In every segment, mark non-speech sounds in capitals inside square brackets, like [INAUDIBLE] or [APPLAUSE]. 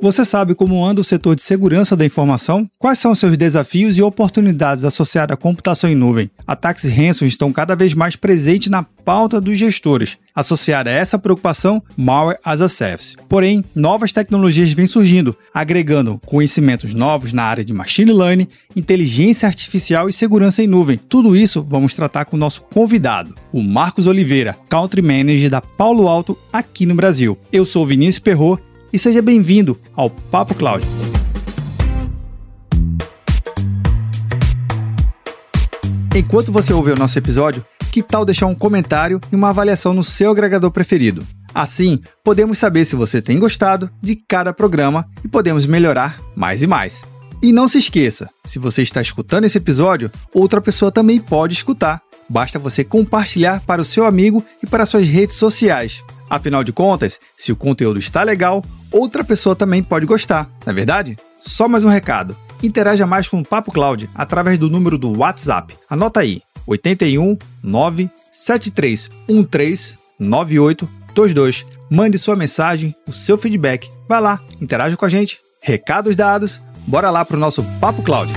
Você sabe como anda o setor de segurança da informação? Quais são os seus desafios e oportunidades associadas à computação em nuvem? Ataques ransom estão cada vez mais presentes na pauta dos gestores. Associada a essa preocupação, Malware as a Service. Porém, novas tecnologias vêm surgindo, agregando conhecimentos novos na área de machine learning, inteligência artificial e segurança em nuvem. Tudo isso vamos tratar com o nosso convidado, o Marcos Oliveira, Country Manager da Paulo Alto aqui no Brasil. Eu sou Vinícius Perro e seja bem-vindo ao Papo Cloud. Enquanto você ouve o nosso episódio, que tal deixar um comentário e uma avaliação no seu agregador preferido? Assim, podemos saber se você tem gostado de cada programa e podemos melhorar mais e mais. E não se esqueça, se você está escutando esse episódio, outra pessoa também pode escutar. Basta você compartilhar para o seu amigo e para suas redes sociais. Afinal de contas, se o conteúdo está legal, outra pessoa também pode gostar, não é verdade? Só mais um recado. Interaja mais com o Papo Cloud através do número do WhatsApp. Anota aí: 81 97313 9822. Mande sua mensagem, o seu feedback. Vai lá, interaja com a gente. Recados dados, bora lá para o nosso Papo Cloud.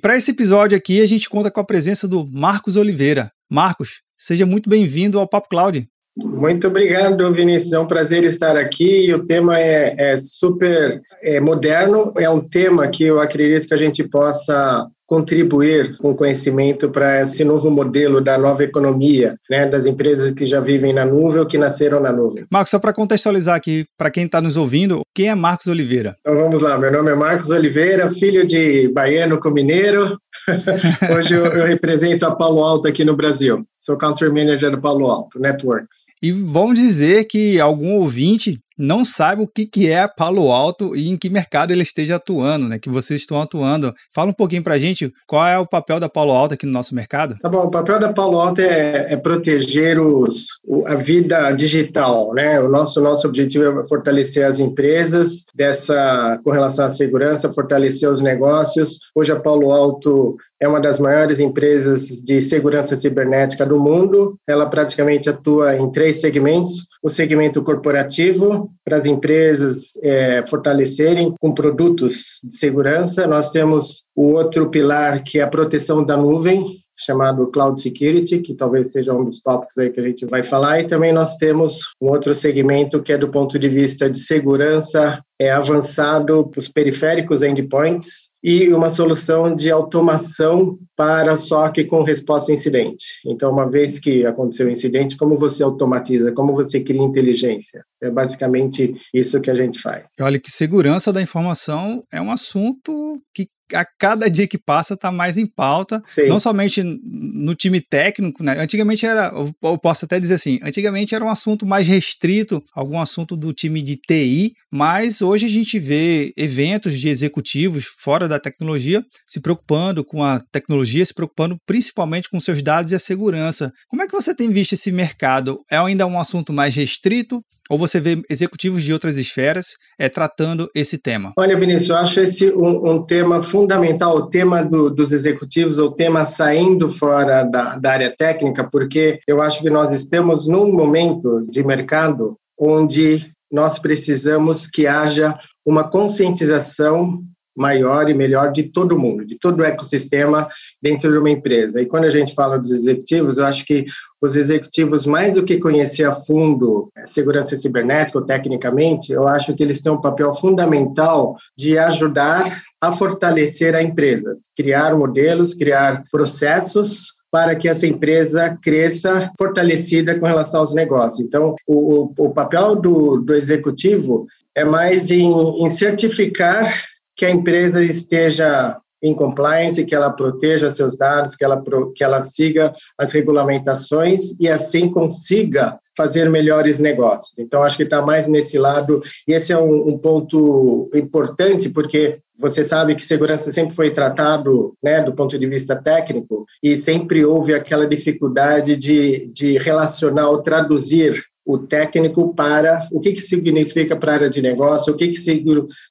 Para esse episódio aqui, a gente conta com a presença do Marcos Oliveira. Marcos, seja muito bem-vindo ao Papo Cloud. Muito obrigado, Vinícius. É um prazer estar aqui. O tema é, é super é moderno. É um tema que eu acredito que a gente possa contribuir com conhecimento para esse novo modelo da nova economia, né, das empresas que já vivem na nuvem ou que nasceram na nuvem. Marcos, só para contextualizar aqui, para quem está nos ouvindo, quem é Marcos Oliveira? Então vamos lá, meu nome é Marcos Oliveira, filho de baiano com mineiro. [LAUGHS] Hoje eu, eu represento a Palo Alto aqui no Brasil. Sou Country Manager do Palo Alto Networks. E vamos dizer que algum ouvinte não sabe o que, que é Palo Alto e em que mercado ele esteja atuando, né? Que vocês estão atuando. Fala um pouquinho para a gente qual é o papel da Palo Alto aqui no nosso mercado. Tá bom, o papel da Palo Alto é, é proteger os, a vida digital, né? O nosso, nosso objetivo é fortalecer as empresas dessa com relação à segurança, fortalecer os negócios. Hoje a Palo Alto é uma das maiores empresas de segurança cibernética do mundo. Ela praticamente atua em três segmentos: o segmento corporativo, para as empresas é, fortalecerem com produtos de segurança. Nós temos o outro pilar, que é a proteção da nuvem, chamado Cloud Security, que talvez seja um dos tópicos aí que a gente vai falar, e também nós temos um outro segmento que é do ponto de vista de segurança é avançado para os periféricos endpoints e uma solução de automação para SOC com resposta a incidente. Então, uma vez que aconteceu o incidente, como você automatiza, como você cria inteligência? É basicamente isso que a gente faz. Olha que segurança da informação é um assunto que a cada dia que passa está mais em pauta, Sim. não somente no time técnico, né? Antigamente era, eu posso até dizer assim, antigamente era um assunto mais restrito, algum assunto do time de TI, mas hoje a gente vê eventos de executivos fora da tecnologia se preocupando com a tecnologia, se preocupando principalmente com seus dados e a segurança. Como é que você tem visto esse mercado? É ainda um assunto mais restrito? Ou você vê executivos de outras esferas é, tratando esse tema? Olha, Vinícius, eu acho esse um, um tema fundamental, o tema do, dos executivos, o tema saindo fora da, da área técnica, porque eu acho que nós estamos num momento de mercado onde nós precisamos que haja uma conscientização maior e melhor de todo mundo, de todo o ecossistema dentro de uma empresa. E quando a gente fala dos executivos, eu acho que os executivos, mais do que conhecer a fundo a segurança cibernética ou tecnicamente, eu acho que eles têm um papel fundamental de ajudar a fortalecer a empresa, criar modelos, criar processos para que essa empresa cresça fortalecida com relação aos negócios. Então, o, o, o papel do, do executivo é mais em, em certificar que a empresa esteja em compliance, que ela proteja seus dados, que ela, que ela siga as regulamentações e assim consiga fazer melhores negócios. Então, acho que está mais nesse lado, e esse é um, um, ponto importante, porque você sabe que segurança sempre foi tratado né, do ponto de vista técnico, e sempre houve aquela dificuldade de, de relacionar ou traduzir o técnico para o que, que significa para a área de negócio, o que, que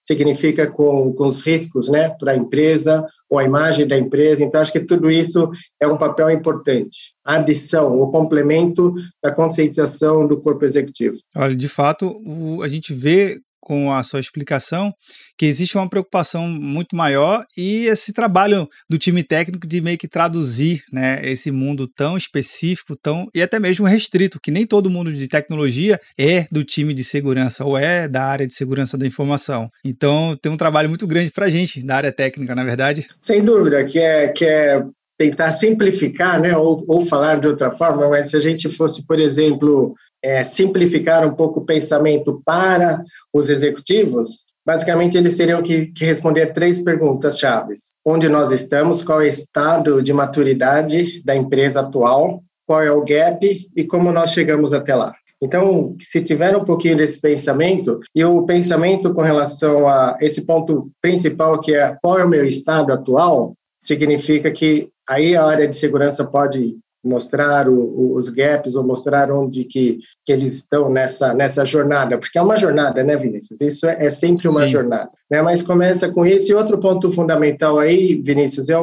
significa com, com os riscos né, para a empresa ou a imagem da empresa. Então, acho que tudo isso é um papel importante. A adição, o complemento da conscientização do corpo executivo. Olha, de fato, o, a gente vê com a sua explicação que existe uma preocupação muito maior e esse trabalho do time técnico de meio que traduzir né, esse mundo tão específico tão e até mesmo restrito, que nem todo mundo de tecnologia é do time de segurança ou é da área de segurança da informação. Então tem um trabalho muito grande para a gente da área técnica, na verdade. Sem dúvida, que é, que é tentar simplificar, né, ou, ou falar de outra forma, mas se a gente fosse, por exemplo, é, simplificar um pouco o pensamento para os executivos, basicamente eles teriam que, que responder três perguntas chaves: onde nós estamos, qual é o estado de maturidade da empresa atual, qual é o gap e como nós chegamos até lá. Então, se tiver um pouquinho desse pensamento, e o pensamento com relação a esse ponto principal, que é qual é o meu estado atual, significa que aí a área de segurança pode mostrar o, o, os gaps ou mostrar onde que, que eles estão nessa, nessa jornada, porque é uma jornada, né, Vinícius? Isso é, é sempre uma Sim. jornada, né? Mas começa com isso. E outro ponto fundamental aí, Vinícius, é,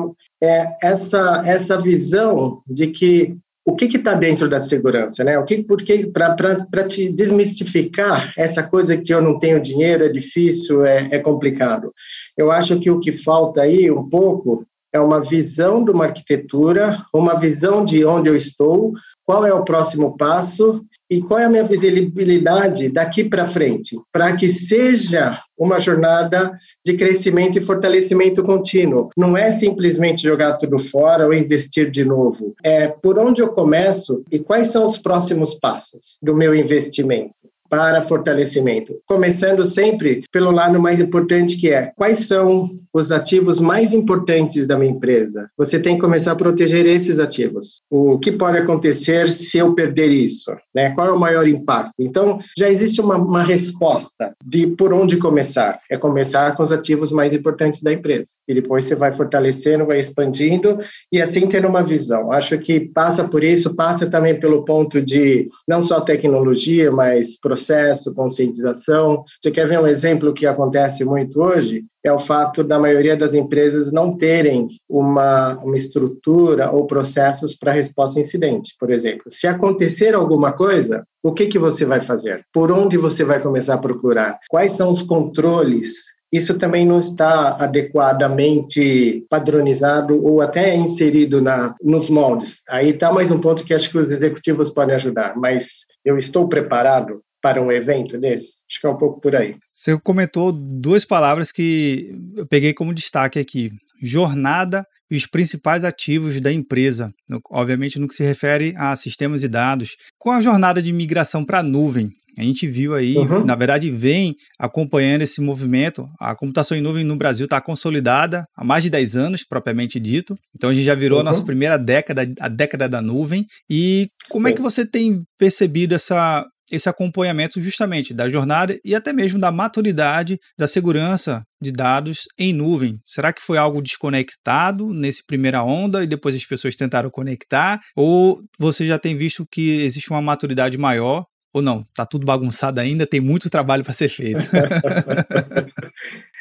é essa, essa visão de que o que está dentro da segurança, né? O que, porque para te desmistificar essa coisa que eu não tenho dinheiro é difícil, é, é complicado. Eu acho que o que falta aí um pouco é uma visão de uma arquitetura, uma visão de onde eu estou, qual é o próximo passo e qual é a minha visibilidade daqui para frente, para que seja uma jornada de crescimento e fortalecimento contínuo. Não é simplesmente jogar tudo fora ou investir de novo. É por onde eu começo e quais são os próximos passos do meu investimento para fortalecimento. Começando sempre pelo lado mais importante que é quais são os ativos mais importantes da minha empresa. Você tem que começar a proteger esses ativos. O que pode acontecer se eu perder isso? Né? Qual é o maior impacto? Então, já existe uma, uma resposta de por onde começar. É começar com os ativos mais importantes da empresa. E depois você vai fortalecendo, vai expandindo e assim ter uma visão. Acho que passa por isso, passa também pelo ponto de não só tecnologia, mas processo, conscientização. Você quer ver um exemplo que acontece muito hoje? É o fato da maioria das empresas não terem uma, uma estrutura ou processos para resposta a incidente, por exemplo. Se acontecer alguma coisa, o que, que você vai fazer? Por onde você vai começar a procurar? Quais são os controles isso também não está adequadamente padronizado ou até inserido na, nos moldes. Aí está mais um ponto que acho que os executivos podem ajudar, mas eu estou preparado para um evento desse? Acho que é um pouco por aí. Você comentou duas palavras que eu peguei como destaque aqui: jornada e os principais ativos da empresa, obviamente no que se refere a sistemas e dados. Com a jornada de migração para a nuvem, a gente viu aí, uhum. na verdade, vem acompanhando esse movimento. A computação em nuvem no Brasil está consolidada há mais de 10 anos, propriamente dito. Então a gente já virou uhum. a nossa primeira década, a década da nuvem. E como Sim. é que você tem percebido essa, esse acompanhamento justamente da jornada e até mesmo da maturidade da segurança de dados em nuvem. Será que foi algo desconectado nesse primeira onda e depois as pessoas tentaram conectar? Ou você já tem visto que existe uma maturidade maior? Ou não? Tá tudo bagunçado ainda, tem muito trabalho para ser feito. [LAUGHS]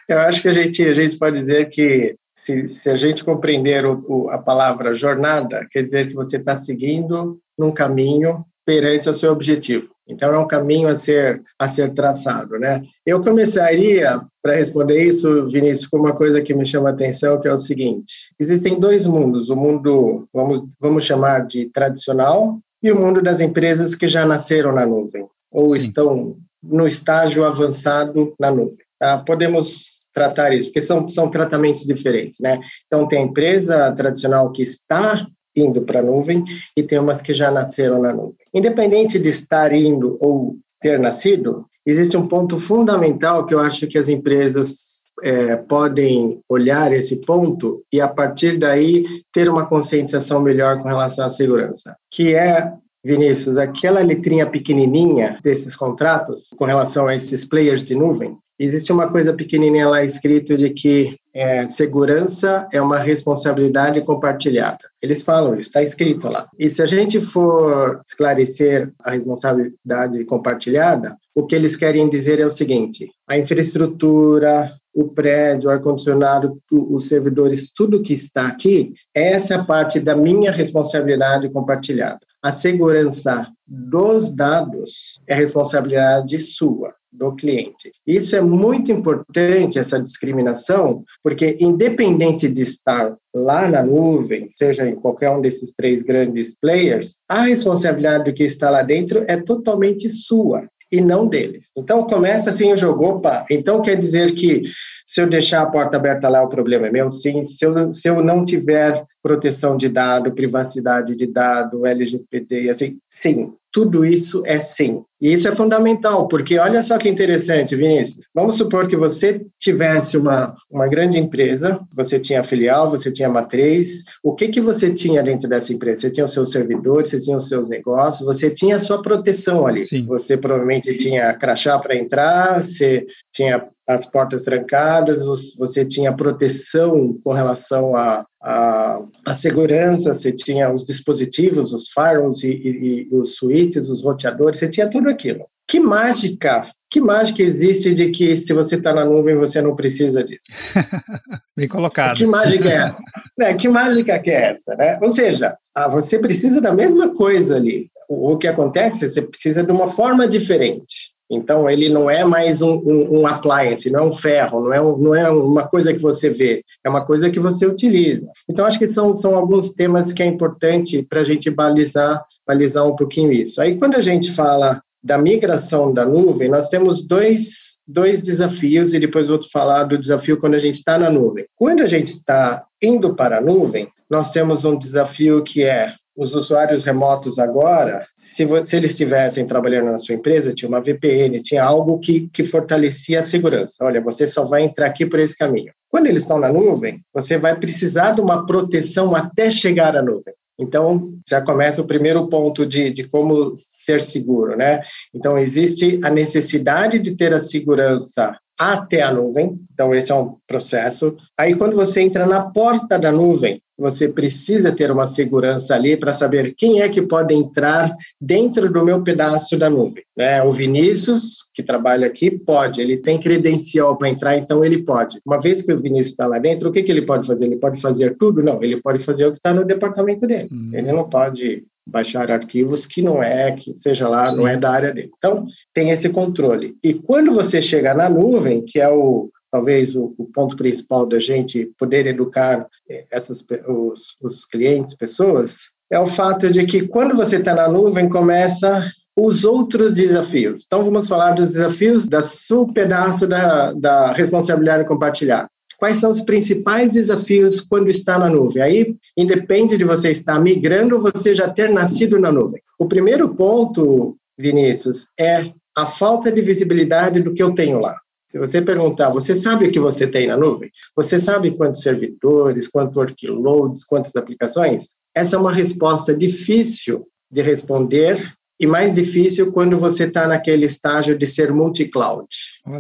Eu acho que a gente, a gente pode dizer que se, se a gente compreender o, o, a palavra jornada, quer dizer que você está seguindo num caminho perante o seu objetivo. Então é um caminho a ser a ser traçado, né? Eu começaria para responder isso, Vinícius, com uma coisa que me chama a atenção, que é o seguinte: existem dois mundos, o mundo vamos vamos chamar de tradicional e o mundo das empresas que já nasceram na nuvem ou Sim. estão no estágio avançado na nuvem. Tá? Podemos tratar isso, porque são, são tratamentos diferentes, né? Então, tem a empresa tradicional que está indo para a nuvem e tem umas que já nasceram na nuvem. Independente de estar indo ou ter nascido, existe um ponto fundamental que eu acho que as empresas é, podem olhar esse ponto e, a partir daí, ter uma conscientização melhor com relação à segurança, que é Vinícius, aquela letrinha pequenininha desses contratos com relação a esses players de nuvem, existe uma coisa pequenininha lá escrito de que é, segurança é uma responsabilidade compartilhada. Eles falam isso, está escrito lá. E se a gente for esclarecer a responsabilidade compartilhada, o que eles querem dizer é o seguinte: a infraestrutura, o prédio, o ar-condicionado, os servidores, tudo que está aqui, essa é parte da minha responsabilidade compartilhada. A segurança dos dados é responsabilidade sua do cliente. Isso é muito importante, essa discriminação, porque independente de estar lá na nuvem, seja em qualquer um desses três grandes players, a responsabilidade do que está lá dentro é totalmente sua e não deles. Então começa assim o jogo, opa, então quer dizer que se eu deixar a porta aberta lá, o problema é meu? Sim. Se eu, se eu não tiver proteção de dado, privacidade de dado, LGPD, assim, sim. Tudo isso é sim. E isso é fundamental, porque olha só que interessante, Vinícius. Vamos supor que você tivesse uma, uma grande empresa, você tinha filial, você tinha matriz. O que, que você tinha dentro dessa empresa? Você tinha os seus servidores, você tinha os seus negócios, você tinha a sua proteção ali. Sim. Você provavelmente tinha crachá para entrar, você tinha as portas trancadas, você tinha proteção com relação a, a, a, segurança, você tinha os dispositivos, os firewalls e, e, e os switches, os roteadores, você tinha tudo aquilo. Que mágica que mágica existe de que se você está na nuvem você não precisa disso? [LAUGHS] Bem colocado. Que mágica é essa? [LAUGHS] né? Que mágica que é essa? Né? Ou seja, você precisa da mesma coisa ali. O, o que acontece? Você precisa de uma forma diferente. Então, ele não é mais um, um, um, appliance, não é um ferro, não é, um, não é uma coisa que você vê, é uma coisa que você utiliza. Então, acho que são, são alguns temas que é importante para a gente balizar, balizar um pouquinho isso. Aí, quando a gente fala da migração da nuvem, nós temos dois, dois desafios, e depois vou falar do desafio quando a gente está na nuvem. Quando a gente está indo para a nuvem, nós temos um desafio que é os usuários remotos agora, se, se, eles estivessem trabalhando na sua empresa, tinha uma VPN, tinha algo que, que fortalecia a segurança. Olha, você só vai entrar aqui por esse caminho. Quando eles estão na nuvem, você vai precisar de uma proteção até chegar à nuvem. Então, já começa o primeiro ponto de, de como ser seguro, né? Então, existe a necessidade de ter a segurança até a nuvem, então esse é um processo. Aí, quando você entra na porta da nuvem, você precisa ter uma segurança ali para saber quem é que pode entrar dentro do meu pedaço da nuvem. Né? O Vinícius, que trabalha aqui, pode, ele tem credencial para entrar, então ele pode. Uma vez que o Vinícius está lá dentro, o que, que ele pode fazer? Ele pode fazer tudo? Não, ele pode fazer o que está no departamento dele. Uhum. Ele não pode baixar arquivos que não é, que seja lá, Sim. não é da área dele. Então, tem esse controle. E quando você chega na nuvem, que é o talvez o, o ponto principal da gente poder educar eh, essas, os, os clientes, pessoas, é o fato de que quando você está na nuvem, começa os outros desafios. Então, vamos falar dos desafios da seu pedaço da, da responsabilidade compartilhada. Quais são os principais desafios quando está na nuvem? Aí, independe de você estar migrando ou você já ter nascido na nuvem. O primeiro ponto, Vinícius, é a falta de visibilidade do que eu tenho lá. Se você perguntar, você sabe o que você tem na nuvem? Você sabe quantos servidores, quantos workloads, quantas aplicações? Essa é uma resposta difícil de responder e mais difícil quando você está naquele estágio de ser multi-cloud,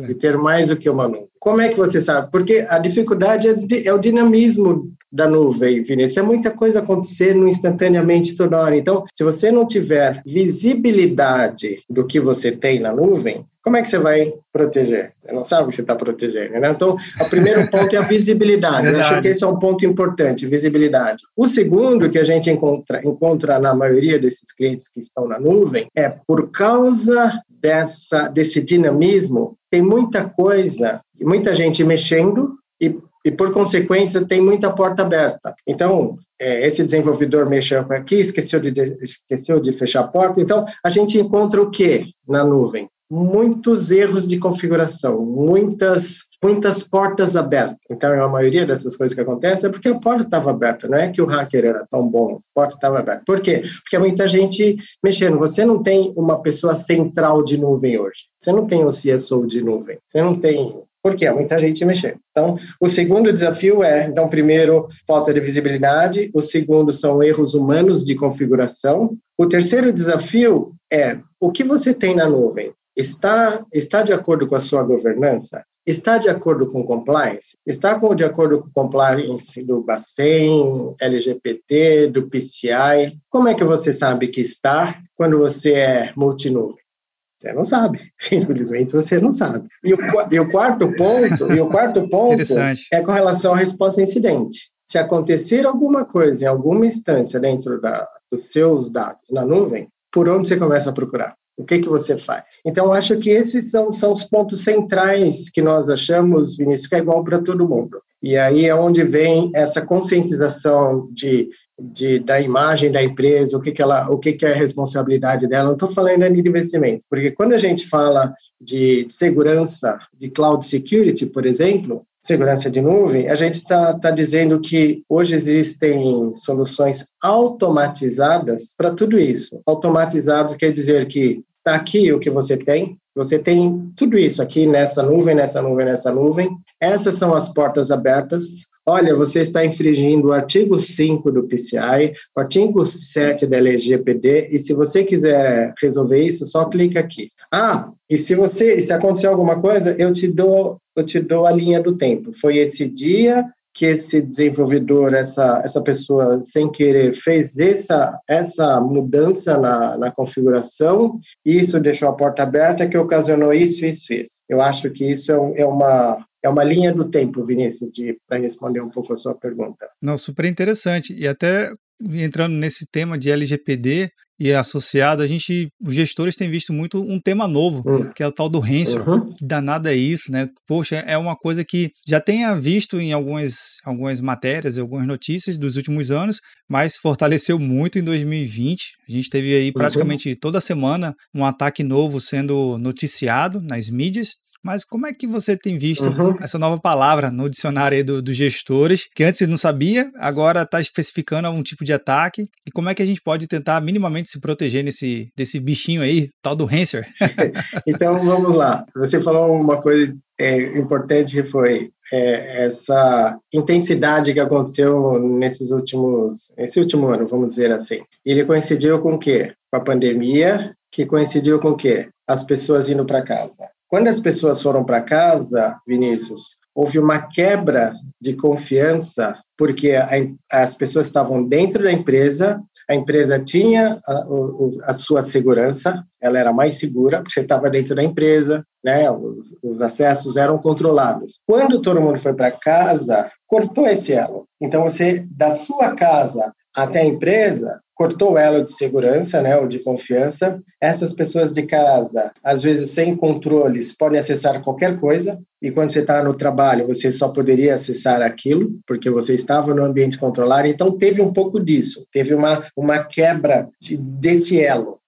de ter mais do que uma nuvem. Como é que você sabe? Porque a dificuldade é, é o dinamismo da nuvem, Vinícius. É muita coisa acontecendo instantaneamente toda hora. Então, se você não tiver visibilidade do que você tem na nuvem, como é que você vai proteger? Você não sabe o que você está protegendo, né? Então, o primeiro ponto é a visibilidade. Eu acho que esse é um ponto importante, visibilidade. O segundo que a gente encontra, encontra na maioria desses clientes que estão na nuvem é por causa dessa, desse dinamismo, tem muita coisa, muita gente mexendo e e, por consequência, tem muita porta aberta. Então, é, esse desenvolvedor mexeu aqui, esqueceu de, esqueceu de fechar a porta. Então, a gente encontra o que na nuvem? Muitos erros de configuração, muitas muitas portas abertas. Então, a maioria dessas coisas que acontecem é porque a porta estava aberta, não é que o hacker era tão bom, a porta estava aberta. Por quê? Porque muita gente mexendo. Você não tem uma pessoa central de nuvem hoje. Você não tem o CSO de nuvem. Você não tem porque há muita gente mexendo. Então, o segundo desafio é, então, primeiro, falta de visibilidade, o segundo são erros humanos de configuração, o terceiro desafio é o que você tem na nuvem está, está de acordo com a sua governança? está de acordo com compliance? Está com, de acordo com compliance do Bacen, LGPT, do PCI? Como é que você sabe que está quando você é multinuvem? Você não sabe, [LAUGHS] simplesmente você não sabe. E o, e o quarto ponto, e o quarto [LAUGHS] ponto é com relação à resposta a incidente. Se acontecer alguma coisa em alguma instância dentro da, dos seus dados na nuvem, por onde você começa a procurar? O que, que você faz? Então, acho que esses são, são os pontos centrais que nós achamos, Vinícius, que é igual para todo mundo. E aí é onde vem essa conscientização de, de, da imagem da empresa, o que, que, ela, o que, que é a responsabilidade dela. Não estou falando ainda de investimento, porque quando a gente fala de segurança, de cloud security, por exemplo, segurança de nuvem, a gente está tá dizendo que hoje existem soluções automatizadas para tudo isso. Automatizado quer dizer que está aqui o que você tem, você tem tudo isso aqui nessa nuvem, nessa nuvem, nessa nuvem. Essas são as portas abertas. Olha, você está infringindo o artigo 5 do PCI, o artigo 7 da LGPD, e se você quiser resolver isso, só clica aqui. Ah, e se você, se acontecer alguma coisa, eu te dou eu te dou a linha do tempo. Foi esse dia que esse desenvolvedor, essa, essa pessoa, sem querer, fez essa, essa mudança na, na configuração, e isso deixou a porta aberta, que ocasionou isso, isso, isso. Eu acho que isso é, é uma, é uma linha do tempo, Vinícius, para responder um pouco a sua pergunta. Não, super interessante. E até entrando nesse tema de LGPD e associado, a gente, os gestores têm visto muito um tema novo, uhum. que é o tal do ransom. Uhum. Que danada é isso, né? Poxa, é uma coisa que já tenha visto em algumas, algumas matérias, algumas notícias dos últimos anos, mas fortaleceu muito em 2020. A gente teve aí uhum. praticamente uhum. toda semana um ataque novo sendo noticiado nas mídias, mas como é que você tem visto uhum. essa nova palavra no dicionário dos do gestores, que antes não sabia, agora está especificando algum tipo de ataque? E como é que a gente pode tentar minimamente se proteger nesse, desse bichinho aí, tal do Hanser? [LAUGHS] então, vamos lá. Você falou uma coisa é, importante que foi é, essa intensidade que aconteceu nesses últimos, nesse último ano, vamos dizer assim. Ele coincidiu com o quê? Com a pandemia, que coincidiu com o quê? As pessoas indo para casa. Quando as pessoas foram para casa, Vinícius, houve uma quebra de confiança, porque a, as pessoas estavam dentro da empresa, a empresa tinha a, a, sua segurança, ela era mais segura, porque você estava dentro da empresa, né? Os, os, acessos eram controlados. Quando todo mundo foi para casa, cortou esse elo. Então, você, da sua casa até a empresa, cortou o elo de segurança, né, ou de confiança. Essas pessoas de casa, às vezes sem controles, podem acessar qualquer coisa, e quando você está no trabalho, você só poderia acessar aquilo, porque você estava no ambiente controlado. Então, teve um pouco disso, teve uma, uma quebra de, desse elo.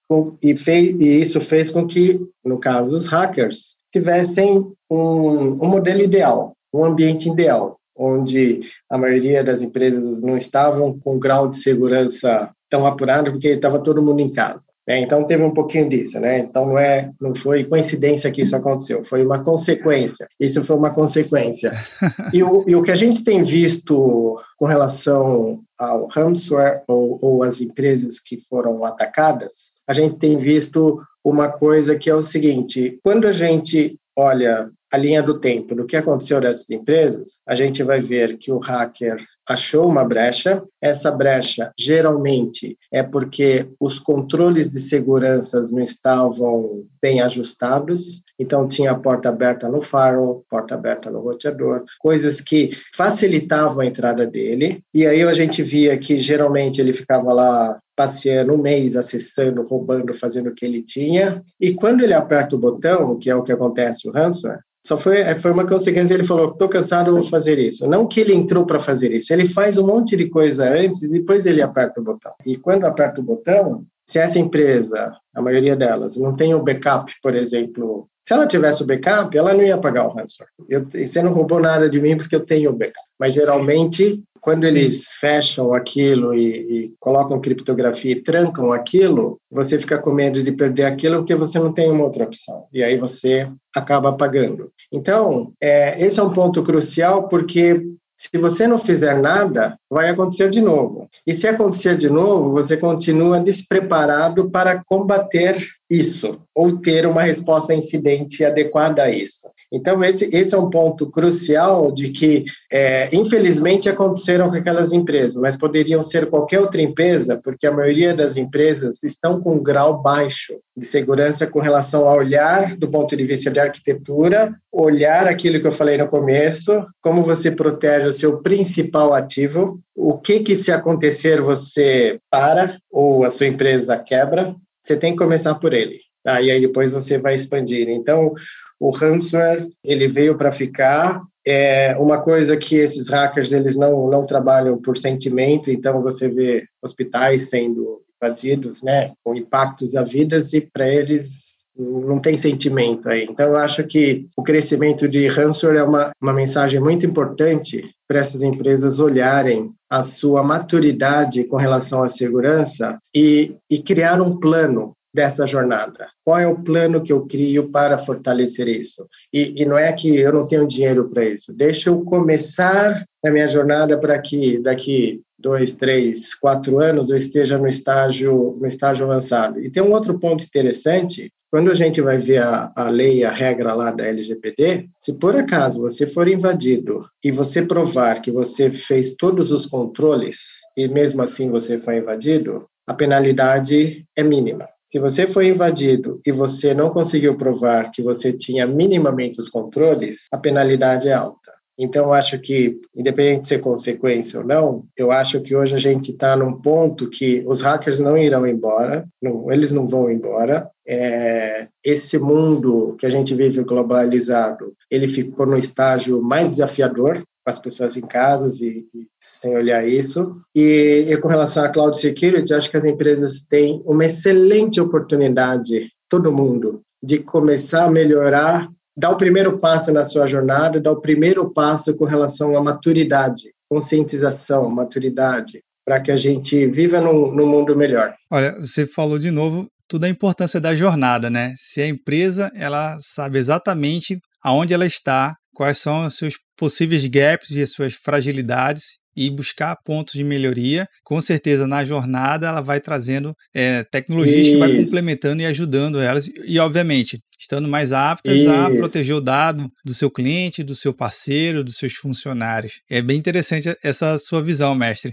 E, fez, e isso fez com que, no caso dos hackers, tivessem um, um modelo ideal, um ambiente ideal onde a maioria das empresas não estavam com grau de segurança tão apurado porque estava todo mundo em casa. Né? Então teve um pouquinho disso, né? Então não é, não foi coincidência que isso aconteceu, foi uma consequência. Isso foi uma consequência. [LAUGHS] e, o, e o que a gente tem visto com relação ao ransomware ou, ou as empresas que foram atacadas, a gente tem visto uma coisa que é o seguinte: quando a gente olha a linha do tempo do que aconteceu nessas empresas, a gente vai ver que o hacker achou uma brecha. Essa brecha geralmente é porque os controles de segurança não estavam bem ajustados, então tinha a porta aberta no firewall, porta aberta no roteador, coisas que facilitavam a entrada dele. E aí a gente via que geralmente ele ficava lá passeando um mês, acessando, roubando, fazendo o que ele tinha. E quando ele aperta o botão, que é o que acontece no ransomware, só foi, é, foi uma consequência, ele falou, estou cansado, vou fazer isso. Não que ele entrou para fazer isso, ele faz um monte de coisa antes e depois ele aperta o botão. E quando aperta o botão, se essa empresa, a maioria delas, não tem o backup, por exemplo, se ela tivesse o backup, ela não ia pagar o ransomware. Eu, você não roubou nada de mim porque eu tenho o backup. Mas geralmente quando Sim. eles fecham aquilo e, e, colocam criptografia e trancam aquilo, você fica com medo de perder aquilo porque você não tem uma outra opção. E aí você acaba pagando. Então, é, esse é um ponto crucial porque se você não fizer nada, vai acontecer de novo. E se acontecer de novo, você continua despreparado para combater isso ou ter uma resposta incidente adequada a isso. Então, esse, esse é um ponto crucial de que, é, infelizmente, aconteceram com aquelas empresas, mas poderiam ser qualquer outra empresa, porque a maioria das empresas estão com um grau baixo de segurança com relação a olhar do ponto de vista de arquitetura, olhar aquilo que eu falei no começo, como você protege o seu principal ativo, o que que se acontecer você para ou a sua empresa quebra, você tem que começar por ele. Tá? E aí depois você vai expandir. Então, o ransomware, ele veio para ficar. É uma coisa que esses hackers, eles não, não trabalham por sentimento, então você vê hospitais sendo invadidos, né, com impactos a vidas e para eles não tem sentimento aí. Então, eu acho que o crescimento de ransomware é uma, uma mensagem muito importante para essas empresas olharem a sua maturidade com relação à segurança e, e criar um plano dessa jornada? Qual é o plano que eu crio para fortalecer isso? E, e não é que eu não tenho dinheiro para isso. Deixa eu começar a minha jornada para que daqui dois, três, quatro anos eu esteja no estágio no estágio avançado. E tem um outro ponto interessante. Quando a gente vai ver a, a lei, a regra lá da LGPD, se por acaso você for invadido e você provar que você fez todos os controles e mesmo assim você foi invadido, a penalidade é mínima. Se você foi invadido e você não conseguiu provar que você tinha minimamente os controles, a penalidade é alta. Então, acho que, independente de ser consequência ou não, eu acho que hoje a gente está num ponto que os hackers não irão embora, não, eles não vão embora. É, esse mundo que a gente vive globalizado, ele ficou no estágio mais desafiador com as pessoas em casas e, e sem olhar isso. E, e, com relação à cloud security, acho que as empresas têm uma excelente oportunidade, todo mundo, de começar a melhorar, dar o primeiro passo na sua jornada, dar o primeiro passo com relação à maturidade, conscientização, maturidade, para que a gente viva num, num mundo melhor. Olha, você falou de novo tudo a importância da jornada, né? Se a empresa ela sabe exatamente aonde ela está, quais são os seus possíveis gaps e as suas fragilidades e buscar pontos de melhoria. Com certeza, na jornada, ela vai trazendo é, tecnologias Isso. que vai complementando e ajudando elas, e, obviamente, estando mais aptas Isso. a proteger o dado do seu cliente, do seu parceiro, dos seus funcionários. É bem interessante essa sua visão, mestre.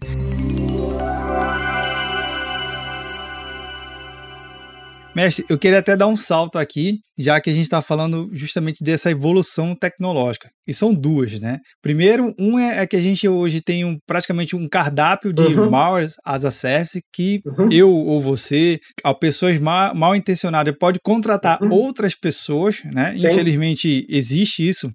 Mestre, eu queria até dar um salto aqui, já que a gente está falando justamente dessa evolução tecnológica. E são duas, né? Primeiro, um é, é que a gente hoje tem um, praticamente um cardápio de uhum. malware as a service que uhum. eu ou você, pessoas mal, mal intencionadas, pode contratar uhum. outras pessoas, né? Sim. Infelizmente existe isso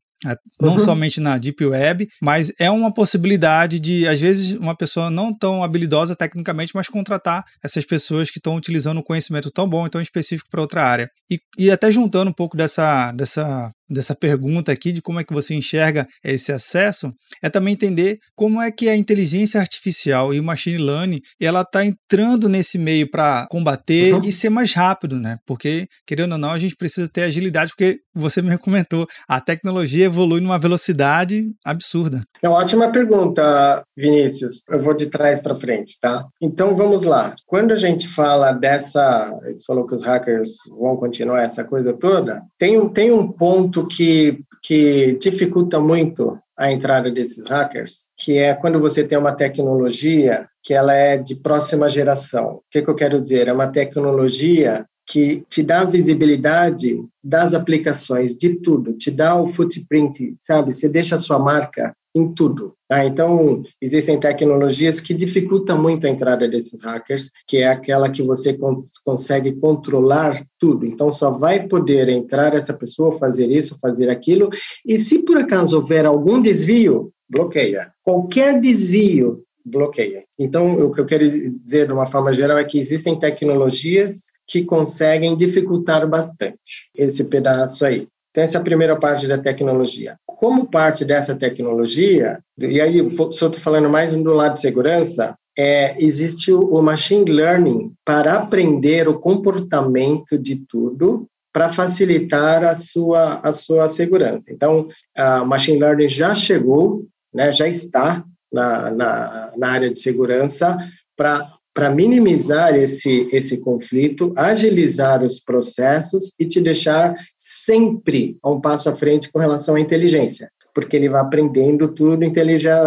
não uhum. somente na Deep Web, mas é uma possibilidade de, às vezes, uma pessoa não tão habilidosa tecnicamente, mas contratar essas pessoas que estão utilizando um conhecimento tão bom e tão específico para outra área. E, e até juntando um pouco dessa, dessa dessa pergunta aqui de como é que você enxerga esse acesso é também entender como é que a inteligência artificial e o machine learning ela está entrando nesse meio para combater uhum. e ser mais rápido, né? Porque querendo ou não a gente precisa ter agilidade porque você me comentou a tecnologia evolui numa velocidade absurda. É uma ótima pergunta, Vinícius. Eu vou de trás para frente, tá? Então vamos lá. Quando a gente fala dessa, você falou que os hackers vão continuar essa coisa toda, tem, tem um ponto ponto que, que dificulta muito a entrada desses hackers, que é quando você tem uma tecnologia que ela é de próxima geração. O que, que eu quero dizer? É uma tecnologia que te dá visibilidade das aplicações, de tudo, te dá o footprint, sabe? Você deixa a sua marca em tudo. Tá? Então, existem tecnologias que dificultam muito a entrada desses hackers, que é aquela que você con consegue controlar tudo. Então, só vai poder entrar essa pessoa, fazer isso, fazer aquilo, e se por acaso houver algum desvio, bloqueia. Qualquer desvio bloqueia. Então, o que eu quero dizer de uma forma geral é que existem tecnologias que conseguem dificultar bastante esse pedaço aí. Então, essa é a primeira parte da tecnologia. Como parte dessa tecnologia, e aí só estou falando mais do lado de segurança, é, existe o machine learning para aprender o comportamento de tudo para facilitar a sua, a sua segurança. Então, a machine learning já chegou, né, já está na, na, na área de segurança para para minimizar esse, esse conflito, agilizar os processos e te deixar sempre a um passo à frente com relação à inteligência. Porque ele vai aprendendo tudo, então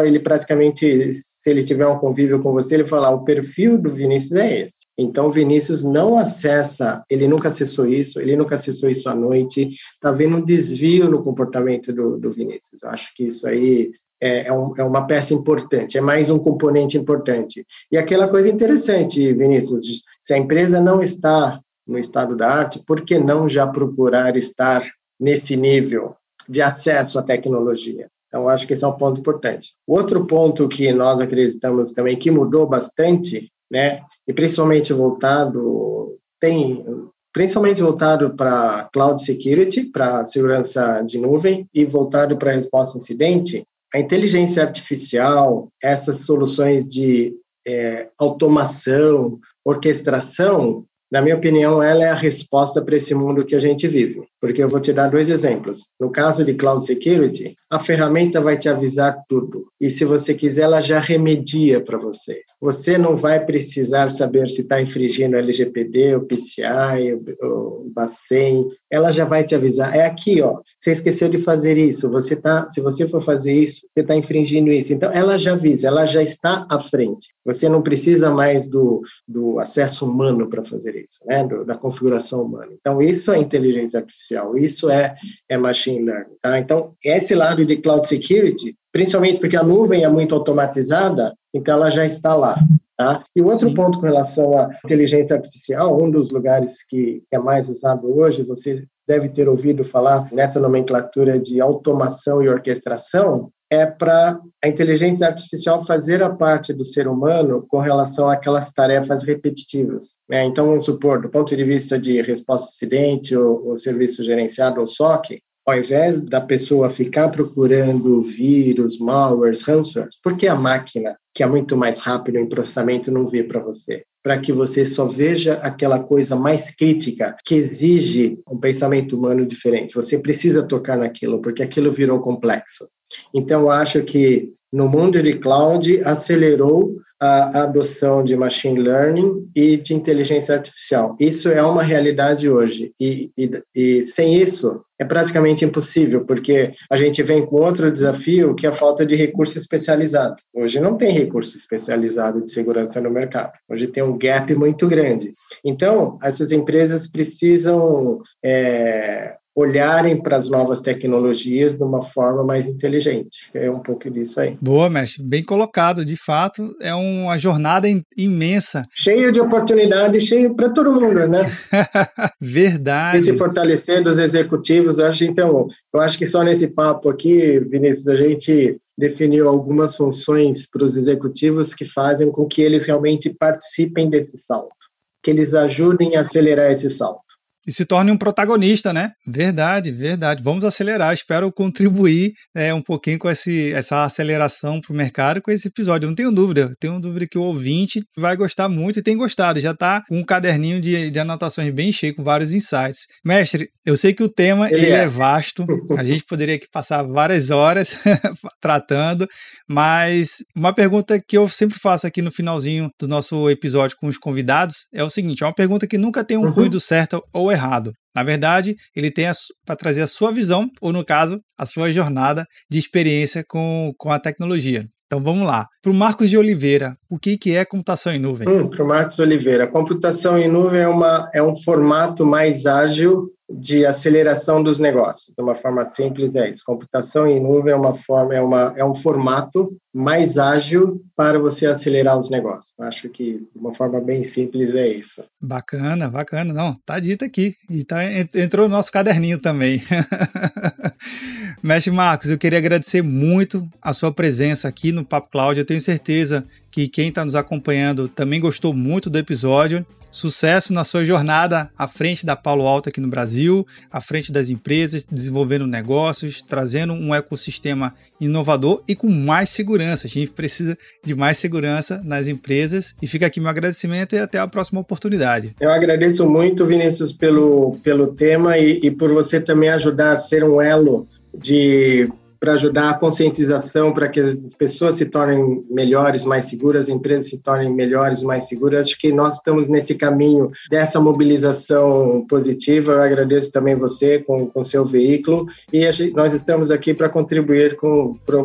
ele praticamente, se ele tiver um convívio com você, ele fala, o perfil do Vinícius é esse. Então, Vinícius não acessa, ele nunca acessou isso, ele nunca acessou isso à noite, está vendo um desvio no comportamento do, do Vinícius. Eu acho que isso aí é, é, um, é, uma peça importante, é mais um componente importante. E aquela coisa interessante, Vinícius, se a empresa não está no estado da arte, por que não já procurar estar nesse nível de acesso à tecnologia? Então, acho que esse é um ponto importante. Outro ponto que nós acreditamos também que mudou bastante, né, e principalmente voltado, tem principalmente voltado para cloud security, para segurança de nuvem e voltado para resposta a incidente, a inteligência artificial, essas soluções de é, automação, orquestração, na minha opinião, ela é a resposta para esse mundo que a gente vive. Porque eu vou te dar dois exemplos. No caso de Cloud Security, a ferramenta vai te avisar tudo. E se você quiser, ela já remedia para você. Você não vai precisar saber se está infringindo o LGPD, o PCI, o, Bacen. Ela já vai te avisar. É aqui, ó. Você esqueceu de fazer isso. Você tá, se você for fazer isso, você está infringindo isso. Então, ela já avisa. Ela já está à frente. Você não precisa mais do, do acesso humano para fazer isso, né? Do, da configuração humana. Então, isso é inteligência artificial. Isso é, é machine learning. Tá? Então, esse lado de cloud security principalmente porque a nuvem é muito automatizada, então ela já está lá. Tá? E o outro Sim. ponto com relação à inteligência artificial, um dos lugares que é mais usado hoje, você deve ter ouvido falar nessa nomenclatura de automação e orquestração, é para a inteligência artificial fazer a parte do ser humano com relação àquelas tarefas repetitivas. Né? Então, vamos supor, do ponto de vista de resposta acidente ou, ou serviço gerenciado ou SOC, ao invés da pessoa ficar procurando vírus, malwares, ransomwares, por que a máquina, que é muito mais rápido em processamento, não vê para você? Para que você só veja aquela coisa mais crítica, que exige um pensamento humano diferente. Você precisa tocar naquilo, porque aquilo virou complexo. Então, acho que no mundo de cloud acelerou a adoção de machine learning e de inteligência artificial. Isso é uma realidade hoje e, e, e, sem isso é praticamente impossível, porque a gente vem com outro desafio que é a falta de recurso especializado. Hoje não tem recurso especializado de segurança no mercado. Hoje tem um gap muito grande. Então, essas empresas precisam é, olharem para as novas tecnologias de uma forma mais inteligente. É um pouco disso aí. Boa, mestre. Bem colocado. De fato, é uma jornada imensa. Cheio de oportunidades, cheio para todo mundo, né? [LAUGHS] Verdade. E se fortalecer dos executivos, eu acho, então, eu acho que só nesse papo aqui, Vinícius, a gente definiu algumas funções para os executivos que fazem com que eles realmente participem desse salto, que eles ajudem a acelerar esse salto e se torne um protagonista, né? Verdade, verdade. Vamos acelerar. Espero contribuir é, um pouquinho com esse, essa aceleração para o mercado com esse episódio. Eu não tenho dúvida. Tenho dúvida que o ouvinte vai gostar muito e tem gostado. Já está com um caderninho de, de anotações bem cheio, com vários insights. Mestre, eu sei que o tema ele, ele é. é vasto. A gente poderia aqui passar várias horas [LAUGHS] tratando, mas uma pergunta que eu sempre faço aqui no finalzinho do nosso episódio com os convidados é o seguinte: é uma pergunta que nunca tem um uhum. certo ou errado. Na verdade, ele tem para trazer a sua visão, ou no caso, a sua jornada de experiência com, com a tecnologia. Então vamos lá. Para o Marcos de Oliveira, o que, que é computação em nuvem? Hum, para o Marcos Oliveira, computação em nuvem é, uma, é um formato mais ágil de aceleração dos negócios. De uma forma simples é isso. Computação em nuvem é uma forma, é, uma, é um formato mais ágil para você acelerar os negócios. Acho que de uma forma bem simples é isso. Bacana, bacana. Não, tá dito aqui e tá entrou no nosso caderninho também. [LAUGHS] Mestre Marcos, eu queria agradecer muito a sua presença aqui no Papo Cloud. Eu tenho certeza que quem está nos acompanhando também gostou muito do episódio. Sucesso na sua jornada à frente da Paulo Alto aqui no Brasil, à frente das empresas, desenvolvendo negócios, trazendo um ecossistema inovador e com mais segurança. A gente precisa de mais segurança nas empresas. E fica aqui meu agradecimento e até a próxima oportunidade. Eu agradeço muito, Vinícius, pelo, pelo tema e, e por você também ajudar a ser um elo de para ajudar a conscientização, para que as pessoas se tornem melhores, mais seguras, as empresas se tornem melhores, mais seguras. Acho que nós estamos nesse caminho dessa mobilização positiva. Eu agradeço também você com o seu veículo e gente, nós estamos aqui para contribuir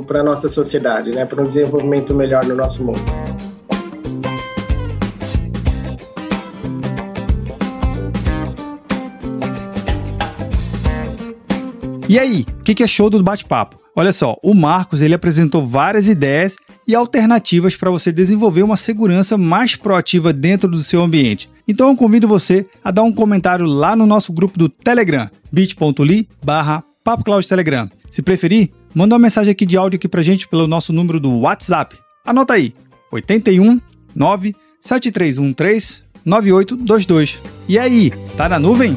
para a nossa sociedade, né, para um desenvolvimento melhor no nosso mundo. E aí, o que, achou do bate-papo? Olha só, o Marcos ele apresentou várias ideias e alternativas para você desenvolver uma segurança mais proativa dentro do seu ambiente. Então eu convido você a dar um comentário lá no nosso grupo do Telegram, bit.ly barra Telegram. Se preferir, manda uma mensagem aqui de áudio aqui pra gente pelo nosso número do WhatsApp. Anota aí, 81 9 7313 9822. E aí, tá na nuvem?